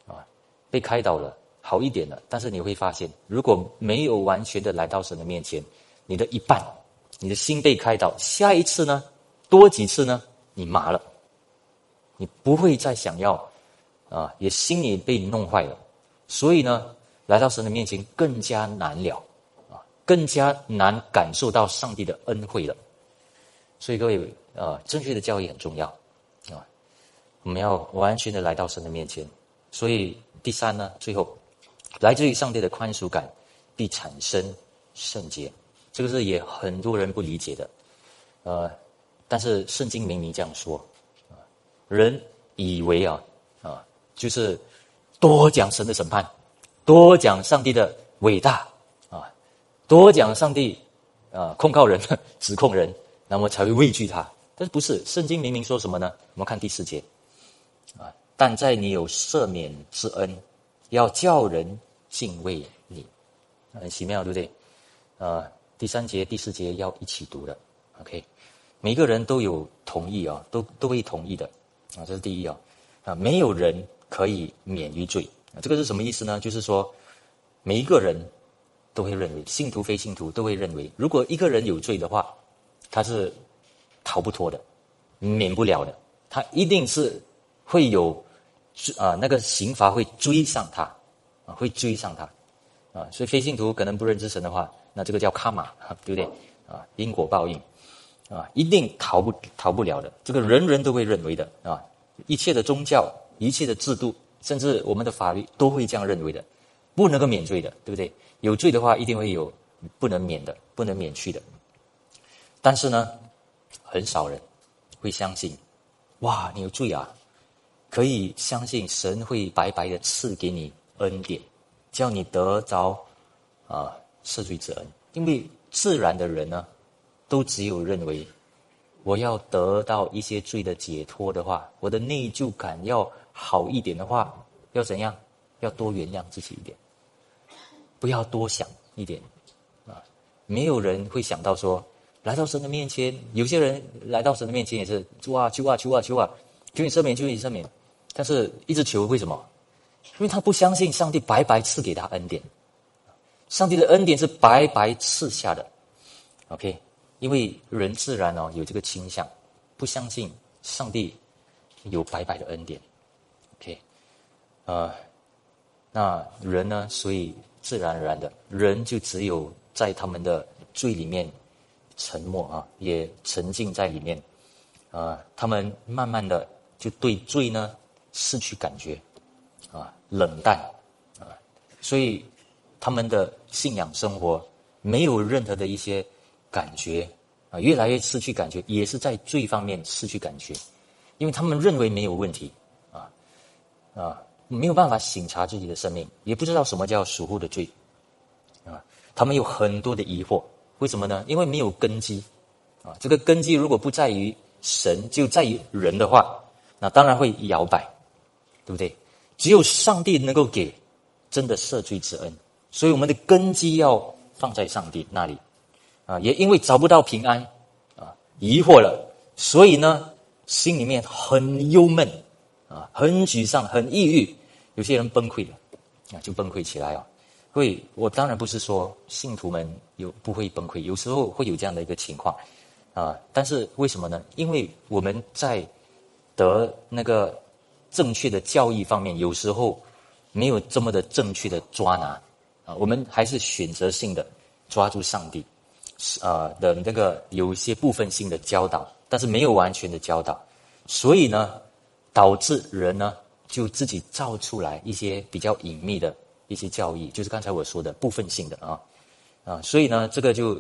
啊。被开导了好一点了，但是你会发现，如果没有完全的来到神的面前。你的一半，你的心被开导，下一次呢，多几次呢，你麻了，你不会再想要，啊，也心里被弄坏了，所以呢，来到神的面前更加难了，啊，更加难感受到上帝的恩惠了。所以各位，啊，正确的教育很重要，啊，我们要完全的来到神的面前。所以第三呢，最后，来自于上帝的宽恕感，必产生圣洁。这个是也很多人不理解的，呃，但是圣经明明这样说，啊，人以为啊，啊，就是多讲神的审判，多讲上帝的伟大，啊，多讲上帝啊控告人、<laughs> 指控人，那么才会畏惧他。但是不是？圣经明明说什么呢？我们看第四节，啊，但在你有赦免之恩，要叫人敬畏你，很奇妙，对不对？啊。第三节、第四节要一起读的，OK，每个人都有同意啊，都都会同意的啊，这是第一啊，啊，没有人可以免于罪，这个是什么意思呢？就是说，每一个人都会认为，信徒非信徒都会认为，如果一个人有罪的话，他是逃不脱的，免不了的，他一定是会有啊那个刑罚会追上他啊，会追上他啊，所以非信徒可能不认知神的话。那这个叫卡玛，对不对？啊，因果报应，啊，一定逃不逃不了的。这个人人都会认为的啊，一切的宗教、一切的制度，甚至我们的法律都会这样认为的，不能够免罪的，对不对？有罪的话，一定会有不能免的、不能免去的。但是呢，很少人会相信，哇，你有罪啊，可以相信神会白白的赐给你恩典，叫你得着啊。赦罪之恩，因为自然的人呢，都只有认为，我要得到一些罪的解脱的话，我的内疚感要好一点的话，要怎样？要多原谅自己一点，不要多想一点，啊，没有人会想到说，来到神的面前，有些人来到神的面前也是哇求啊求啊求啊，求你赦免求你赦免，但是一直求为什么？因为他不相信上帝白白赐给他恩典。上帝的恩典是白白赐下的，OK？因为人自然哦有这个倾向，不相信上帝有白白的恩典呃，那人呢，所以自然而然的，人就只有在他们的罪里面沉默啊，也沉浸在里面，啊，他们慢慢的就对罪呢失去感觉，啊，冷淡，啊，所以他们的信仰生活没有任何的一些感觉啊，越来越失去感觉，也是在罪方面失去感觉，因为他们认为没有问题，啊，啊。没有办法醒察自己的生命，也不知道什么叫属乎的罪，啊，他们有很多的疑惑，为什么呢？因为没有根基，啊，这个根基如果不在于神，就在于人的话，那当然会摇摆，对不对？只有上帝能够给真的赦罪之恩，所以我们的根基要放在上帝那里，啊，也因为找不到平安，啊，疑惑了，所以呢，心里面很忧闷。啊，很沮丧，很抑郁，有些人崩溃了，啊，就崩溃起来啊。所以，我当然不是说信徒们有不会崩溃，有时候会有这样的一个情况，啊，但是为什么呢？因为我们在得那个正确的教义方面，有时候没有这么的正确的抓拿，啊，我们还是选择性的抓住上帝，啊的那个有一些部分性的教导，但是没有完全的教导，所以呢。导致人呢，就自己造出来一些比较隐秘的一些教义，就是刚才我说的部分性的啊啊，所以呢，这个就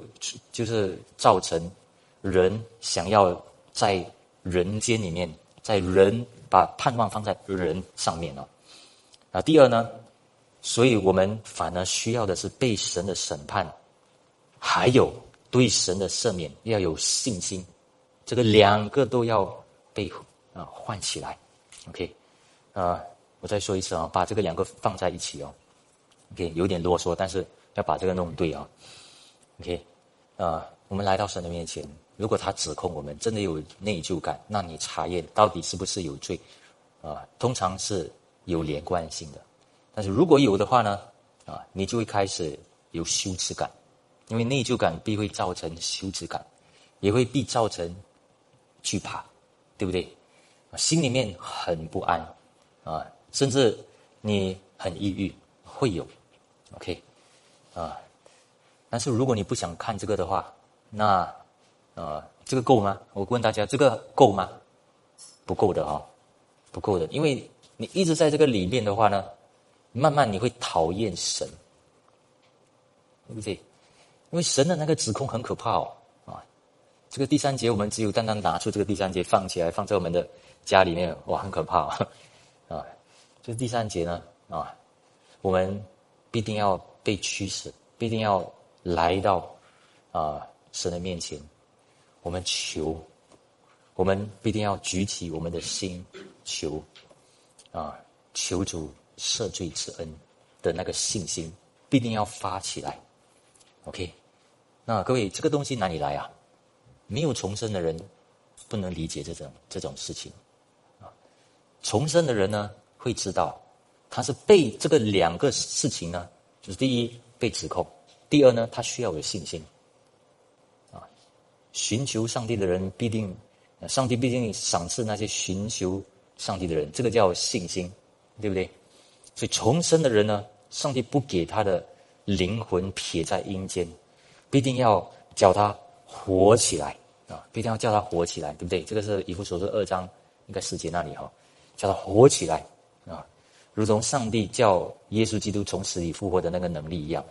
就是造成人想要在人间里面，在人把盼望放在人上面了啊。第二呢，所以我们反而需要的是被神的审判，还有对神的赦免要有信心，这个两个都要被啊唤起来。OK，啊，我再说一次啊，把这个两个放在一起哦。OK，有点啰嗦，但是要把这个弄对啊。OK，啊，我们来到神的面前，如果他指控我们真的有内疚感，那你查验到底是不是有罪啊？通常是有连贯性的，但是如果有的话呢，啊，你就会开始有羞耻感，因为内疚感必会造成羞耻感，也会必造成惧怕，对不对？心里面很不安，啊，甚至你很抑郁，会有，OK，啊，但是如果你不想看这个的话，那，呃，这个够吗？我问大家，这个够吗？不够的啊，不够的，因为你一直在这个里面的话呢，慢慢你会讨厌神，对不对？因为神的那个指控很可怕哦，啊，这个第三节我们只有单单拿出这个第三节放起来，放在我们的。家里面哇，很可怕 <laughs> 啊！就是第三节呢啊，我们必定要被驱使，必定要来到啊神的面前，我们求，我们必定要举起我们的心求啊，求主赦罪之恩的那个信心，必定要发起来。OK，那各位，这个东西哪里来啊？没有重生的人不能理解这种这种事情。重生的人呢，会知道他是被这个两个事情呢，就是第一被指控，第二呢，他需要有信心。啊，寻求上帝的人必定，上帝必定赏赐那些寻求上帝的人，这个叫信心，对不对？所以重生的人呢，上帝不给他的灵魂撇在阴间，必定要叫他活起来啊，必定要叫他活起来，对不对？这个是以弗所说二章应该世界那里哈。叫他活起来啊，如同上帝叫耶稣基督从死里复活的那个能力一样，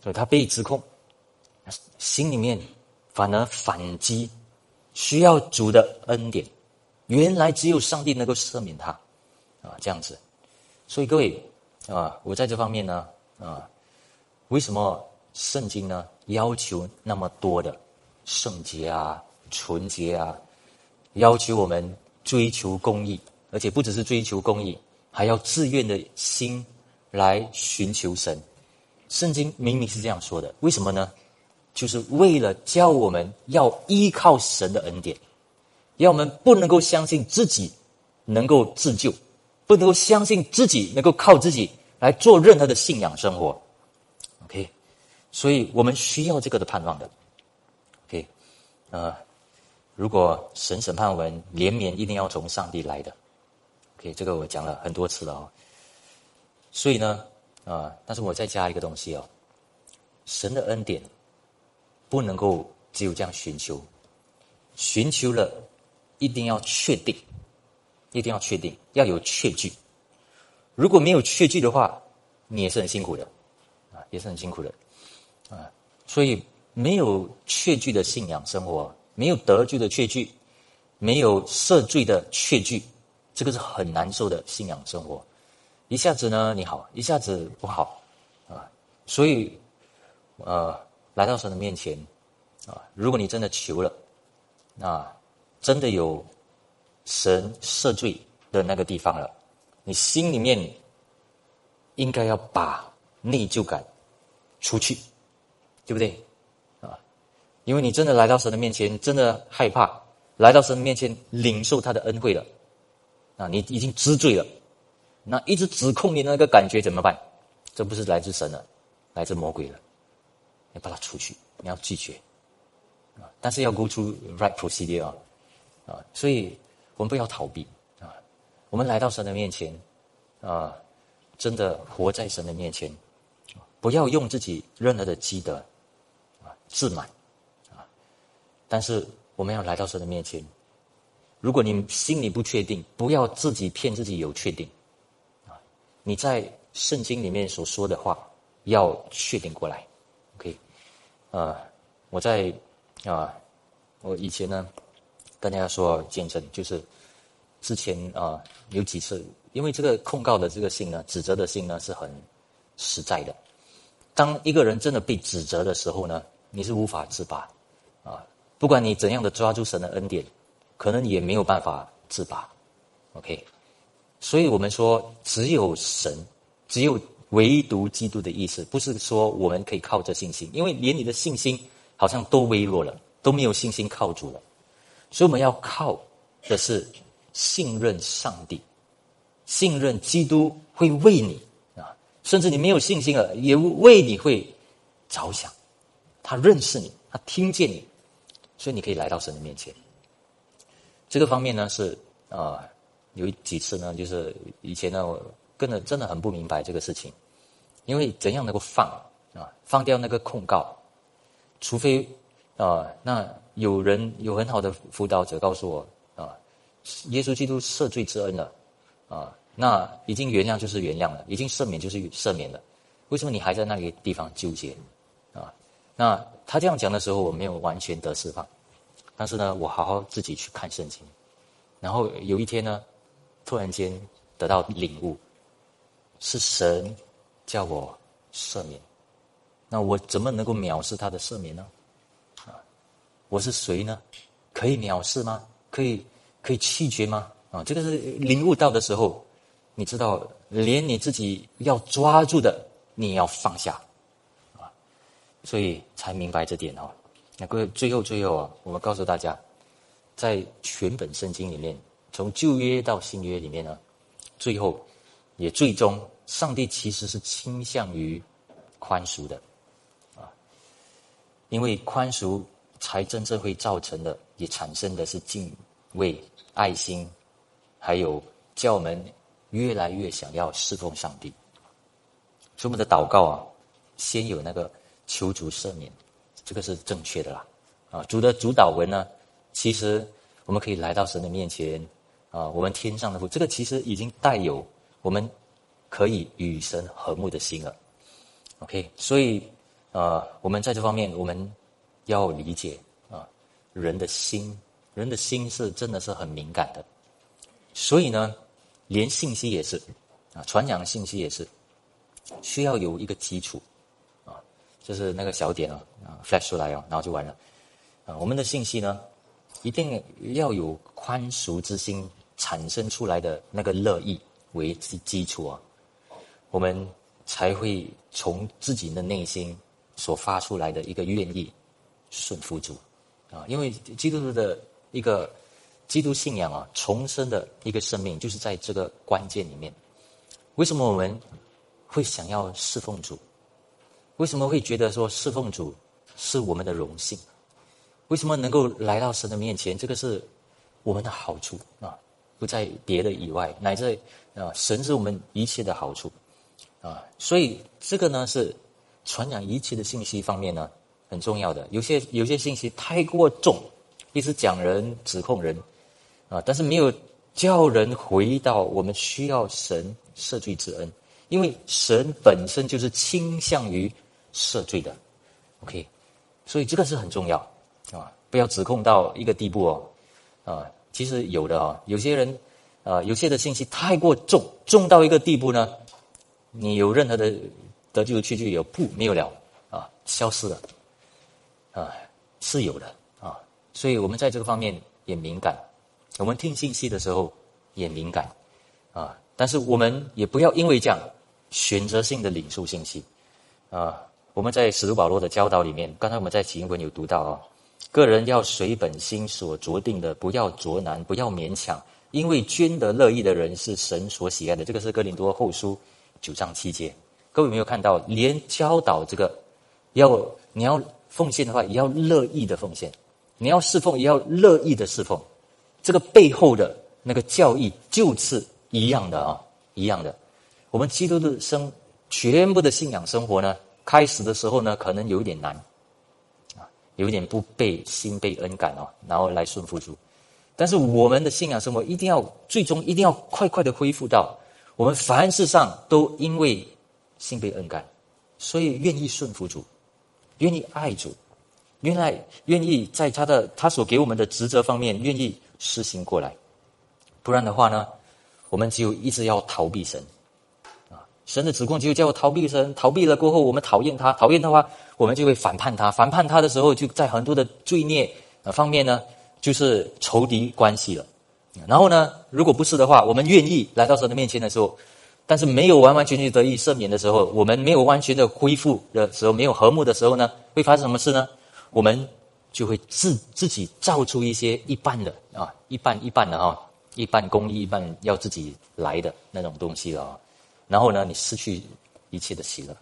所以他被指控，心里面反而反击，需要主的恩典。原来只有上帝能够赦免他啊，这样子。所以各位啊，我在这方面呢啊，为什么圣经呢要求那么多的圣洁啊、纯洁啊，要求我们追求公义？而且不只是追求公义，还要自愿的心来寻求神。圣经明明是这样说的，为什么呢？就是为了教我们要依靠神的恩典，要我们不能够相信自己能够自救，不能够相信自己能够靠自己来做任何的信仰生活。OK，所以我们需要这个的盼望的。OK，呃，如果神审判我们，怜悯一定要从上帝来的。OK，这个我讲了很多次了哦。所以呢，啊，但是我再加一个东西哦，神的恩典不能够只有这样寻求，寻求了一定要确定，一定要确定，要有确据。如果没有确据的话，你也是很辛苦的，啊，也是很辛苦的，啊，所以没有确据的信仰生活，没有得救的确据，没有赦罪的确据，这个是很难受的信仰生活。一下子呢你好，一下子不好，啊，所以，呃，来到神的面前，啊，如果你真的求了，那真的有神赦罪的那个地方了，你心里面应该要把内疚感出去，对不对？啊，因为你真的来到神的面前，真的害怕来到神的面前领受他的恩惠了，啊，你已经知罪了。那一直指控你的那个感觉怎么办？这不是来自神了，来自魔鬼了。你把它出去，你要拒绝啊！但是要 go to right procedure 啊！啊，所以我们不要逃避啊！我们来到神的面前啊，真的活在神的面前，不要用自己任何的积德啊自满啊！但是我们要来到神的面前，如果你心里不确定，不要自己骗自己有确定。啊你在圣经里面所说的话，要确定过来，OK？呃，我在啊，我以前呢跟大家说见证，就是之前啊有几次，因为这个控告的这个信呢，指责的信呢是很实在的。当一个人真的被指责的时候呢，你是无法自拔啊，不管你怎样的抓住神的恩典，可能也没有办法自拔，OK？所以我们说，只有神，只有唯独基督的意思，不是说我们可以靠着信心，因为连你的信心好像都微弱了，都没有信心靠住了。所以我们要靠的是信任上帝，信任基督会为你啊，甚至你没有信心了，也为你会着想。他认识你，他听见你，所以你可以来到神的面前。这个方面呢是啊。有几次呢，就是以前呢，我跟着真的很不明白这个事情，因为怎样能够放啊，放掉那个控告，除非啊，那有人有很好的辅导者告诉我啊，耶稣基督赦罪之恩了啊，那已经原谅就是原谅了，已经赦免就是赦免了，为什么你还在那个地方纠结啊？那他这样讲的时候，我没有完全得释放，但是呢，我好好自己去看圣经，然后有一天呢。突然间得到领悟，是神叫我赦免，那我怎么能够藐视他的赦免呢？啊，我是谁呢？可以藐视吗？可以可以弃绝吗？啊，这个是领悟到的时候，你知道，连你自己要抓住的，你也要放下，啊，所以才明白这点哦。那各位，最后最后啊，我们告诉大家，在全本圣经里面。从旧约到新约里面呢，最后也最终，上帝其实是倾向于宽恕的，啊，因为宽恕才真正会造成的，也产生的是敬畏、爱心，还有叫我们越来越想要侍奉上帝。所以我们的祷告啊，先有那个求主赦免，这个是正确的啦。啊，主的主导文呢，其实我们可以来到神的面前。啊，我们天上的父，这个其实已经带有我们可以与神和睦的心了。OK，所以呃，我们在这方面我们要理解啊，人的心，人的心是真的是很敏感的。所以呢，连信息也是啊，传讲信息也是需要有一个基础，就是那个小点啊啊，flash 出来哦，然后就完了啊。我们的信息呢，一定要有宽恕之心。产生出来的那个乐意为基基础啊，我们才会从自己的内心所发出来的一个愿意顺服主啊，因为基督徒的一个基督信仰啊，重生的一个生命就是在这个关键里面。为什么我们会想要侍奉主？为什么会觉得说侍奉主是我们的荣幸？为什么能够来到神的面前？这个是我们的好处啊。不在别的以外，乃至啊，神是我们一切的好处。啊，所以这个呢是传染一切的信息方面呢很重要的。有些有些信息太过重，一直讲人指控人啊，但是没有叫人回到我们需要神赦罪之恩，因为神本身就是倾向于赦罪的。OK，所以这个是很重要啊，不要指控到一个地步哦啊。其实有的啊，有些人，啊，有些的信息太过重，重到一个地步呢，你有任何的得救的去就有不没有了啊，消失了，啊，是有的啊，所以我们在这个方面也敏感，我们听信息的时候也敏感啊，但是我们也不要因为这样选择性的领受信息啊，我们在使徒保罗的教导里面，刚才我们在启文有读到啊。个人要随本心所酌定的，不要着难，不要勉强，因为捐得乐意的人是神所喜爱的。这个是哥林多后书九章七节。各位有没有看到？连教导这个，要你要奉献的话，也要乐意的奉献；你要侍奉，也要乐意的侍奉。这个背后的那个教义就是一样的啊，一样的。我们基督的生全部的信仰生活呢，开始的时候呢，可能有一点难。啊有点不被心被恩感哦，然后来顺服主，但是我们的信仰生活一定要最终一定要快快的恢复到我们凡事上都因为心被恩感，所以愿意顺服主，愿意爱主，原来愿意在他的他所给我们的职责方面愿意实行过来，不然的话呢，我们只有一直要逃避神。神的指控就叫我逃避神，逃避了过后，我们讨厌他，讨厌的话，我们就会反叛他，反叛他的时候，就在很多的罪孽方面呢，就是仇敌关系了。然后呢，如果不是的话，我们愿意来到神的面前的时候，但是没有完完全全得以赦免的时候，我们没有完全的恢复的时候，没有和睦的时候呢，会发生什么事呢？我们就会自自己造出一些一半的啊，一半一半的哈，一半公益，一半要自己来的那种东西了。然后呢，你失去一切的喜乐。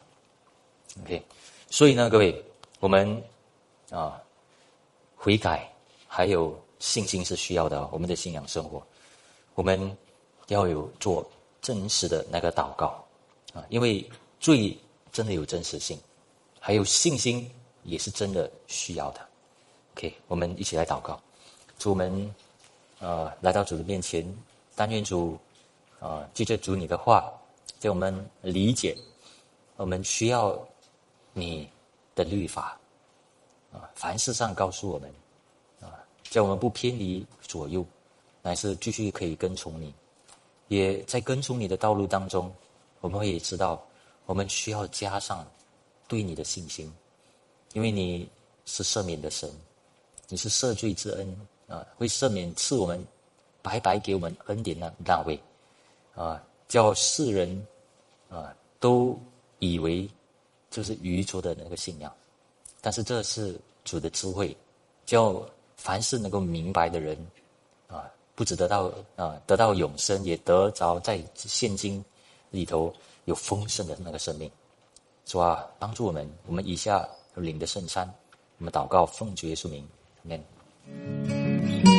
OK，所以呢，各位，我们啊悔改还有信心是需要的。我们的信仰生活，我们要有做真实的那个祷告啊，因为罪真的有真实性，还有信心也是真的需要的。OK，我们一起来祷告，主们啊来到主的面前，但愿主啊记着主你的话。叫我们理解，我们需要你的律法啊，凡事上告诉我们啊，叫我们不偏离左右，乃是继续可以跟从你。也在跟从你的道路当中，我们会知道，我们需要加上对你的信心，因为你是赦免的神，你是赦罪之恩啊，会赦免赐我们白白给我们恩典的那位啊。叫世人啊都以为就是愚拙的那个信仰，但是这是主的智慧，叫凡是能够明白的人啊，不止得到啊得到永生，也得着在现今里头有丰盛的那个生命，是吧？帮助我们，我们以下领的圣餐，我们祷告奉主耶稣名，阿门。